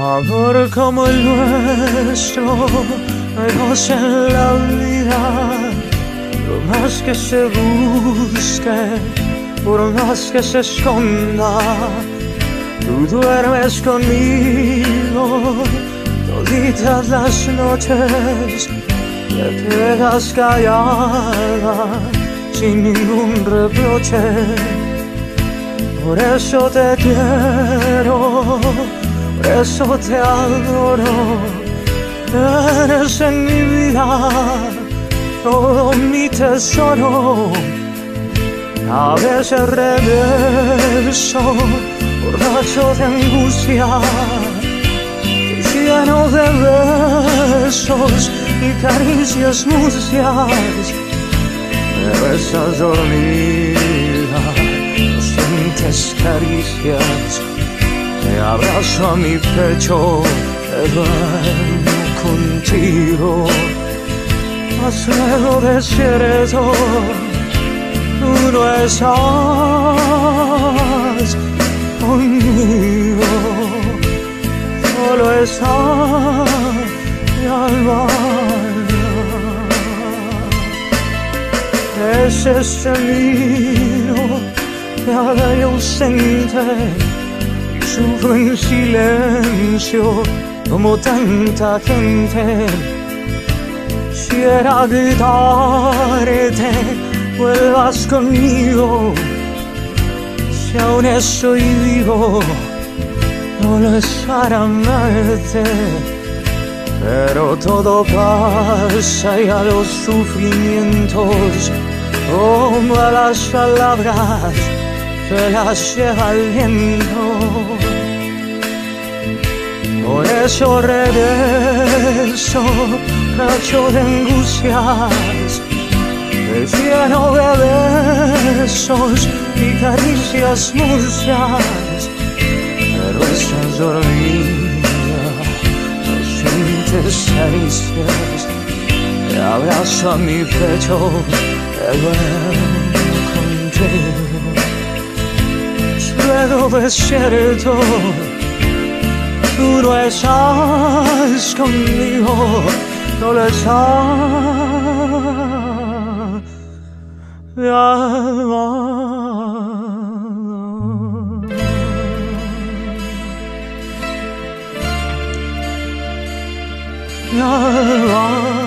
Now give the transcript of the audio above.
amor como el nuestro, no en la vida. Por más que se busque, por más que se esconda, tú duermes conmigo toditas las noches, te quedas callada sin ningún reproche. Por eso te quiero por eso te adoro, eres en mi vida todo mi tesoro. A veces regreso, borracho de angustia, lleno de besos y caricias mucias. Me besas dormida, sientes caricias me abrazo a mi pecho, te duermo contigo. Mas luego desierto, tú no estás conmigo, solo está mi alma. Es ese mío que haga ausente sufro en silencio como tanta gente. Quisiera gritarte, vuelvas conmigo. Si aún estoy vivo, no lo es para amarte. Pero todo pasa y a los sufrimientos, como a las palabras se las lleva el viento. Por eso regreso, cacho de angustias, me lleno de besos y caricias mucias, pero estás dormida, no sientes caricias, te abrazo a mi pecho, te duermo luego desierto, tú no estás conmigo, no lo estás. Mi alma. Mi alma.